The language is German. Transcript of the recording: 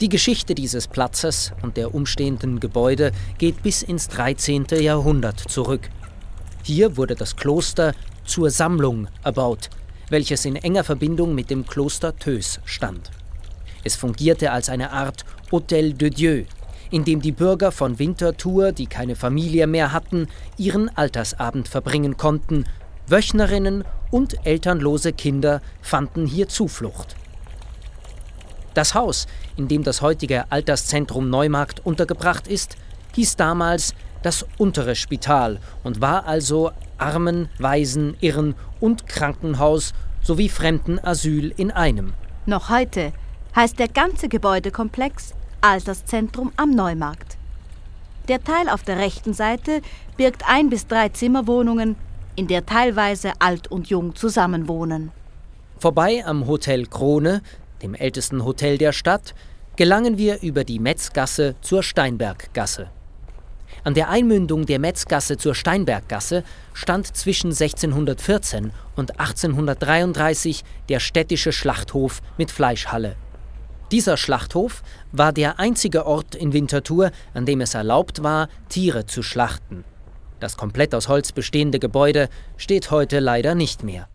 Die Geschichte dieses Platzes und der umstehenden Gebäude geht bis ins 13. Jahrhundert zurück. Hier wurde das Kloster zur Sammlung erbaut, welches in enger Verbindung mit dem Kloster Tös stand. Es fungierte als eine Art Hôtel de Dieu, in dem die Bürger von Winterthur, die keine Familie mehr hatten, ihren Altersabend verbringen konnten. Wöchnerinnen und elternlose Kinder fanden hier Zuflucht. Das Haus, in dem das heutige Alterszentrum Neumarkt untergebracht ist, hieß damals das untere Spital und war also Armen, Waisen, Irren und Krankenhaus sowie Fremdenasyl in einem. Noch heute heißt der ganze Gebäudekomplex Alterszentrum am Neumarkt. Der Teil auf der rechten Seite birgt ein bis drei Zimmerwohnungen, in der teilweise alt und jung zusammenwohnen. Vorbei am Hotel Krone, dem ältesten Hotel der Stadt, gelangen wir über die Metzgasse zur Steinberggasse. An der Einmündung der Metzgasse zur Steinberggasse stand zwischen 1614 und 1833 der städtische Schlachthof mit Fleischhalle. Dieser Schlachthof war der einzige Ort in Winterthur, an dem es erlaubt war, Tiere zu schlachten. Das komplett aus Holz bestehende Gebäude steht heute leider nicht mehr.